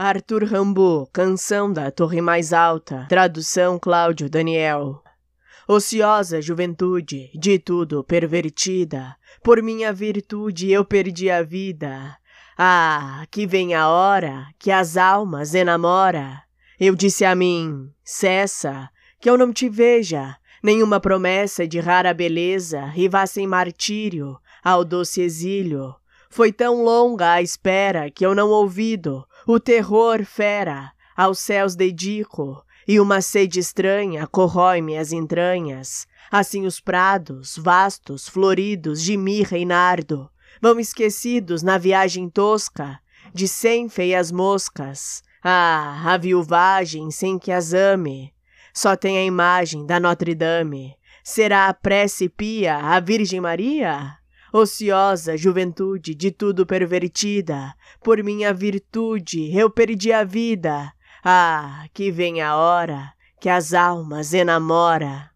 Arthur Rimbaud, Canção da Torre Mais Alta, tradução Cláudio Daniel. Ociosa juventude, de tudo pervertida, por minha virtude eu perdi a vida. Ah, que vem a hora que as almas enamora. Eu disse a mim, cessa, que eu não te veja, nenhuma promessa de rara beleza e vá sem martírio ao doce exílio. Foi tão longa a espera que eu não ouvido o terror fera, aos céus dedico, e uma sede estranha corrói-me as entranhas. Assim os prados, vastos, floridos, de mirra e nardo, vão esquecidos na viagem tosca, de cem feias moscas. Ah, a viuvagem sem que as ame, só tem a imagem da Notre Dame. Será a prece pia a Virgem Maria? Ociosa juventude de tudo pervertida, por minha virtude eu perdi a vida. Ah, que vem a hora que as almas enamora.